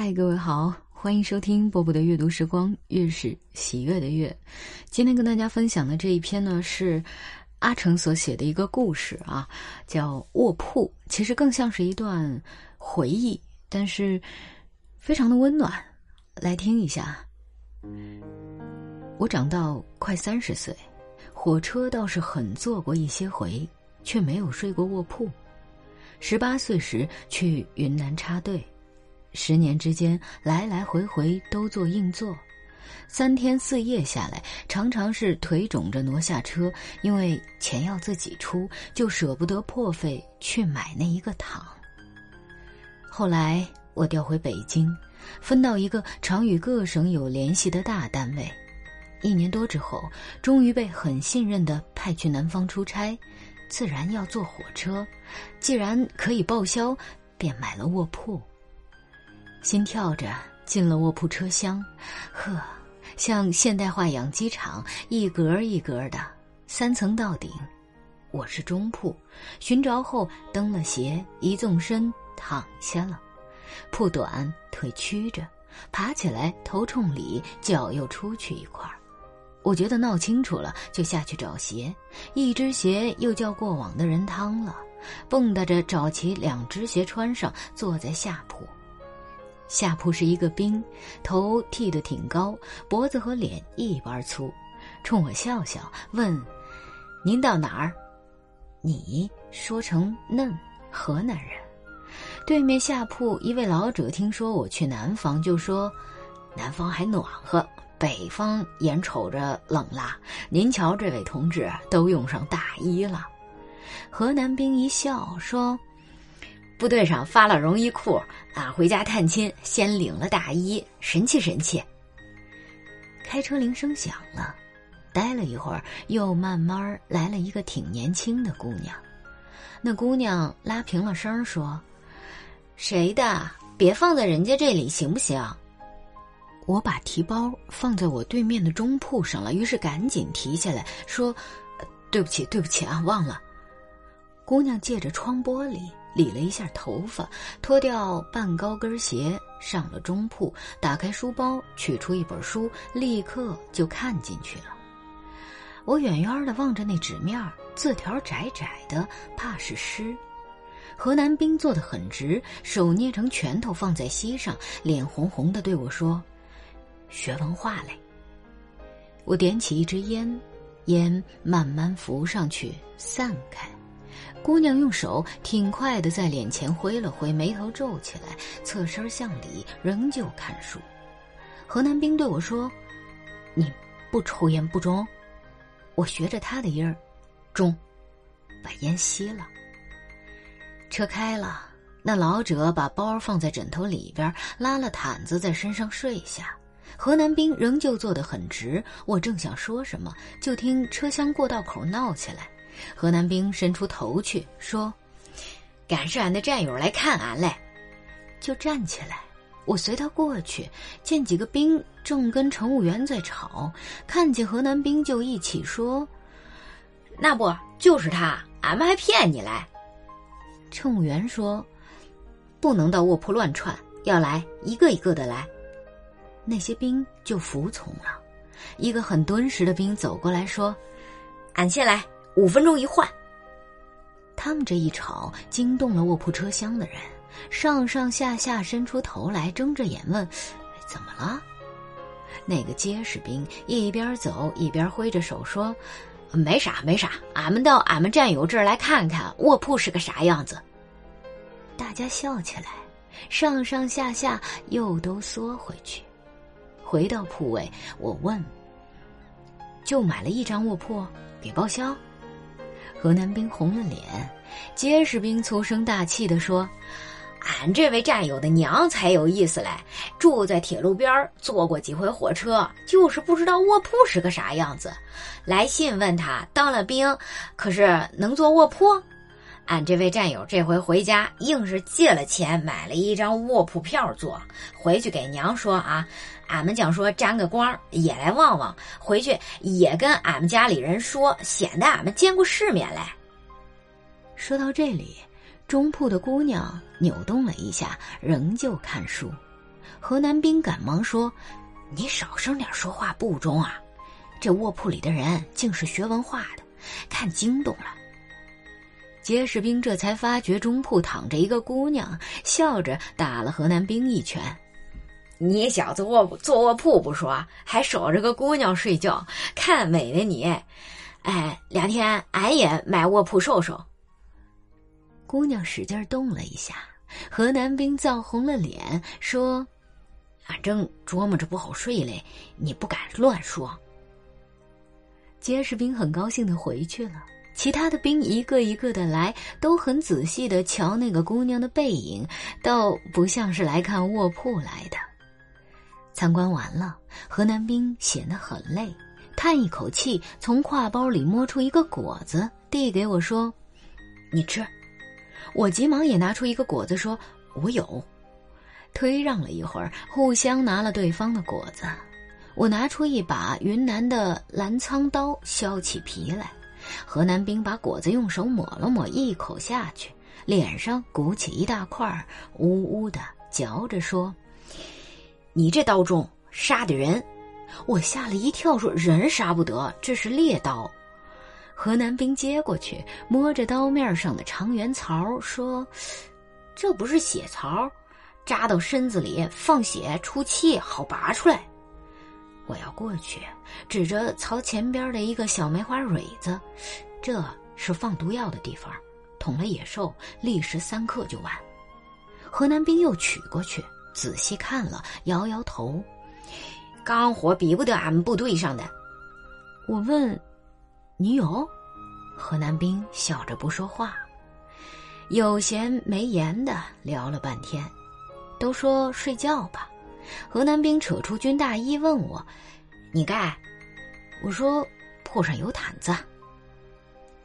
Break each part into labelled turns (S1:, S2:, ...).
S1: 嗨，各位好，欢迎收听波波的阅读时光，月是喜悦的月。今天跟大家分享的这一篇呢，是阿成所写的一个故事啊，叫《卧铺》，其实更像是一段回忆，但是非常的温暖。来听一下。我长到快三十岁，火车倒是很坐过一些回，却没有睡过卧铺。十八岁时去云南插队。十年之间，来来回回都做硬座，三天四夜下来，常常是腿肿着挪下车，因为钱要自己出，就舍不得破费去买那一个躺。后来我调回北京，分到一个常与各省有联系的大单位，一年多之后，终于被很信任的派去南方出差，自然要坐火车，既然可以报销，便买了卧铺。心跳着进了卧铺车厢，呵，像现代化养鸡场，一格一格的，三层到顶。我是中铺，寻着后蹬了鞋，一纵身躺下了。铺短，腿曲着，爬起来头冲里，脚又出去一块儿。我觉得闹清楚了，就下去找鞋，一只鞋又叫过往的人趟了，蹦跶着找齐两只鞋穿上，坐在下铺。下铺是一个兵，头剃得挺高，脖子和脸一般粗，冲我笑笑，问：“您到哪儿？”你说成嫩河南人。对面下铺一位老者听说我去南方，就说：“南方还暖和，北方眼瞅着冷啦。您瞧，这位同志都用上大衣了。”河南兵一笑说。部队上发了绒衣裤，啊，回家探亲先领了大衣，神气神气。开车铃声响了，待了一会儿，又慢慢来了一个挺年轻的姑娘。那姑娘拉平了声说：“谁的？别放在人家这里，行不行？”我把提包放在我对面的中铺上了，于是赶紧提起来说：“对不起，对不起啊，忘了。”姑娘借着窗玻璃。理了一下头发，脱掉半高跟鞋，上了中铺，打开书包，取出一本书，立刻就看进去了。我远远的望着那纸面字条窄窄的，怕是诗。河南兵坐得很直，手捏成拳头放在膝上，脸红红的对我说：“学文化嘞。”我点起一支烟，烟慢慢浮上去，散开。姑娘用手挺快的在脸前挥了挥，眉头皱起来，侧身向里，仍旧看书。河南兵对我说：“你不抽烟不中？”我学着他的音儿，中，把烟吸了。车开了，那老者把包放在枕头里边，拉了毯子在身上睡下。河南兵仍旧坐得很直。我正想说什么，就听车厢过道口闹起来。河南兵伸出头去说：“赶上俺的战友来看俺嘞！”就站起来，我随他过去，见几个兵正跟乘务员在吵，看见河南兵就一起说：“那不就是他？俺们还骗你来！”乘务员说：“不能到卧铺乱窜，要来一个一个的来。”那些兵就服从了。一个很敦实的兵走过来说：“俺先来。”五分钟一换。他们这一吵，惊动了卧铺车厢的人，上上下下伸出头来，睁着眼问：“怎么了？”那个结实兵一边走一边挥着手说：“没啥，没啥，俺们到俺们战友这儿来看看卧铺是个啥样子。”大家笑起来，上上下下又都缩回去。回到铺位，我问：“就买了一张卧铺，给报销？”河南兵红了脸，结实兵粗声大气地说：“俺这位战友的娘才有意思嘞，住在铁路边，坐过几回火车，就是不知道卧铺是个啥样子。来信问他当了兵，可是能坐卧铺？俺这位战友这回回家，硬是借了钱买了一张卧铺票坐，回去给娘说啊。”俺们讲说沾个光也来望望，回去也跟俺们家里人说，显得俺们见过世面来。说到这里，中铺的姑娘扭动了一下，仍旧看书。河南兵赶忙说：“你少声点说话，不中啊！这卧铺里的人竟是学文化的，看惊动了。”结士兵这才发觉中铺躺着一个姑娘，笑着打了河南兵一拳：“你小子卧坐卧铺不说，还守着个姑娘睡觉，看美的你！哎，两天俺也买卧铺受受。”姑娘使劲动了一下，河南兵涨红了脸，说：“俺正琢磨着不好睡嘞，你不敢乱说。”结士兵很高兴的回去了。其他的兵一个一个的来，都很仔细的瞧那个姑娘的背影，倒不像是来看卧铺来的。参观完了，河南兵显得很累，叹一口气，从挎包里摸出一个果子，递给我说：“你吃。”我急忙也拿出一个果子，说：“我有。”推让了一会儿，互相拿了对方的果子。我拿出一把云南的澜沧刀，削起皮来。河南兵把果子用手抹了抹，一口下去，脸上鼓起一大块，呜呜的嚼着说：“你这刀中杀的人。”我吓了一跳，说：“人杀不得，这是猎刀。”河南兵接过去，摸着刀面上的长圆槽，说：“这不是血槽，扎到身子里放血出气，好拔出来。”我要过去，指着槽前边的一个小梅花蕊子，这是放毒药的地方，捅了野兽，立时三刻就完。河南兵又取过去，仔细看了，摇摇头，钢火比不得俺们部队上的。我问：“你有？”河南兵笑着不说话，有闲没言的聊了半天，都说睡觉吧。河南兵扯出军大衣问我：“你盖？”我说：“铺上有毯子。”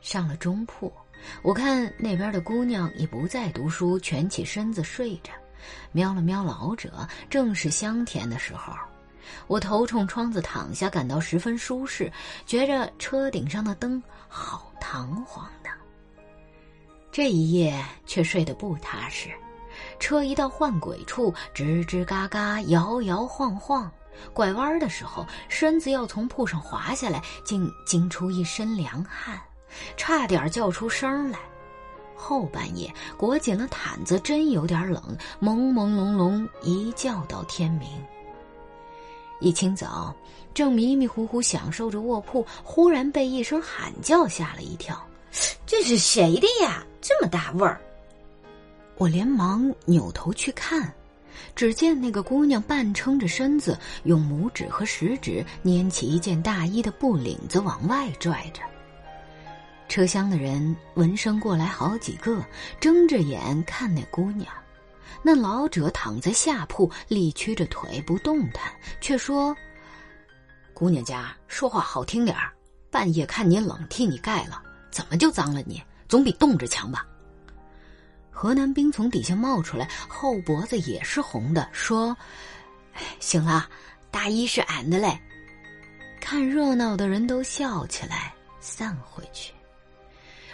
S1: 上了中铺，我看那边的姑娘已不再读书，蜷起身子睡着。瞄了瞄老者，正是香甜的时候。我头冲窗子躺下，感到十分舒适，觉着车顶上的灯好堂皇的。这一夜却睡得不踏实。车一到换轨处，吱吱嘎嘎，摇摇晃晃。拐弯的时候，身子要从铺上滑下来，竟惊出一身凉汗，差点叫出声来。后半夜裹紧了毯子，真有点冷，朦朦胧胧一觉到天明。一清早，正迷迷糊糊享受着卧铺，忽然被一声喊叫吓了一跳：“这是谁的呀？这么大味儿！”我连忙扭头去看，只见那个姑娘半撑着身子，用拇指和食指捻起一件大衣的布领子往外拽着。车厢的人闻声过来好几个，睁着眼看那姑娘。那老者躺在下铺，力屈着腿不动弹，却说：“姑娘家说话好听点儿，半夜看你冷，替你盖了，怎么就脏了你？总比冻着强吧。”河南兵从底下冒出来，后脖子也是红的，说：“行了，大衣是俺的嘞。”看热闹的人都笑起来，散回去。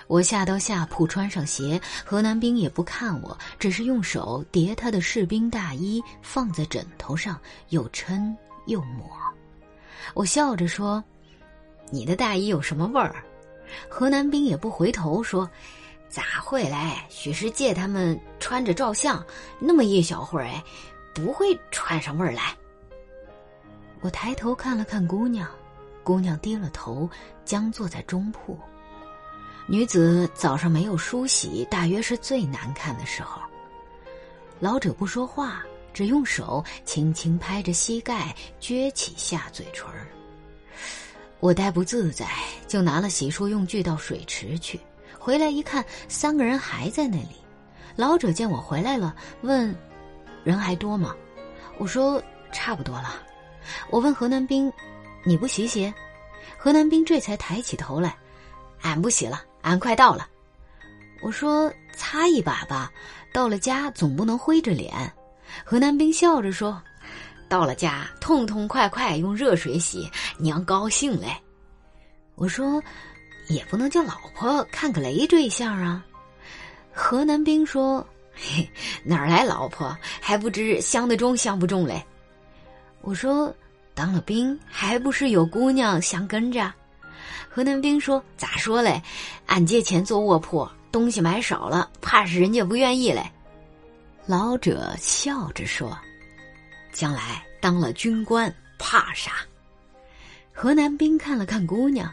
S1: 我下到下铺，穿上鞋，河南兵也不看我，只是用手叠他的士兵大衣，放在枕头上，又抻又抹。我笑着说：“你的大衣有什么味儿？”河南兵也不回头说。咋会嘞？许是借他们穿着照相，那么一小会儿哎，不会串上味儿来。我抬头看了看姑娘，姑娘低了头，僵坐在中铺。女子早上没有梳洗，大约是最难看的时候。老者不说话，只用手轻轻拍着膝盖，撅起下嘴唇我待不自在，就拿了洗漱用具到水池去。回来一看，三个人还在那里。老者见我回来了，问：“人还多吗？”我说：“差不多了。”我问河南兵：“你不洗洗？”河南兵这才抬起头来：“俺不洗了，俺快到了。”我说：“擦一把吧，到了家总不能灰着脸。”河南兵笑着说：“到了家痛痛快快用热水洗，娘高兴嘞。”我说。也不能叫老婆看个累赘相啊！河南兵说：“嘿，哪儿来老婆？还不知相得中相不中嘞。我说，当了兵还不是有姑娘相跟着？河南兵说：“咋说嘞？俺借钱做卧铺，东西买少了，怕是人家不愿意嘞。”老者笑着说：“将来当了军官，怕啥？”河南兵看了看姑娘，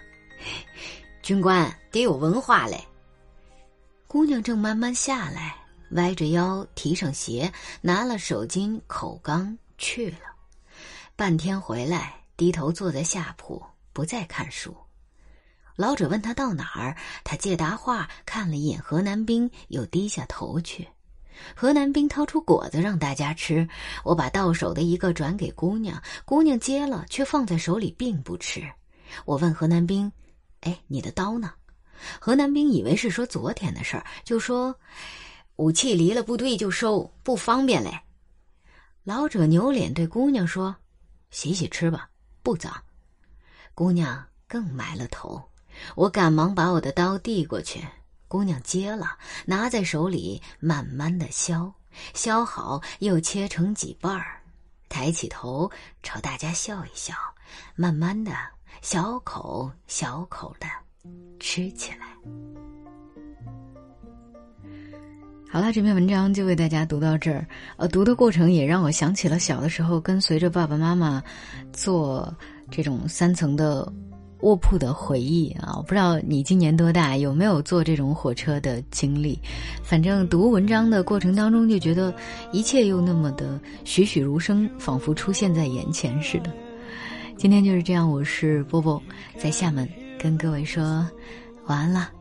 S1: 军官得有文化嘞。姑娘正慢慢下来，歪着腰，提上鞋，拿了手巾、口缸去了。半天回来，低头坐在下铺，不再看书。老者问他到哪儿，他借答话，看了一眼河南兵，又低下头去。河南兵掏出果子让大家吃，我把到手的一个转给姑娘，姑娘接了，却放在手里并不吃。我问河南兵：“哎，你的刀呢？”河南兵以为是说昨天的事儿，就说：“武器离了部队就收，不方便嘞。”老者扭脸对姑娘说：“洗洗吃吧，不脏。”姑娘更埋了头。我赶忙把我的刀递过去，姑娘接了，拿在手里慢慢的削，削好又切成几瓣儿，抬起头朝大家笑一笑，慢慢的小口小口的吃起来。好了，这篇文章就为大家读到这儿。呃，读的过程也让我想起了小的时候跟随着爸爸妈妈做这种三层的。卧铺的回忆啊，我不知道你今年多大，有没有坐这种火车的经历？反正读文章的过程当中，就觉得一切又那么的栩栩如生，仿佛出现在眼前似的。今天就是这样，我是波波，在厦门跟各位说晚安了。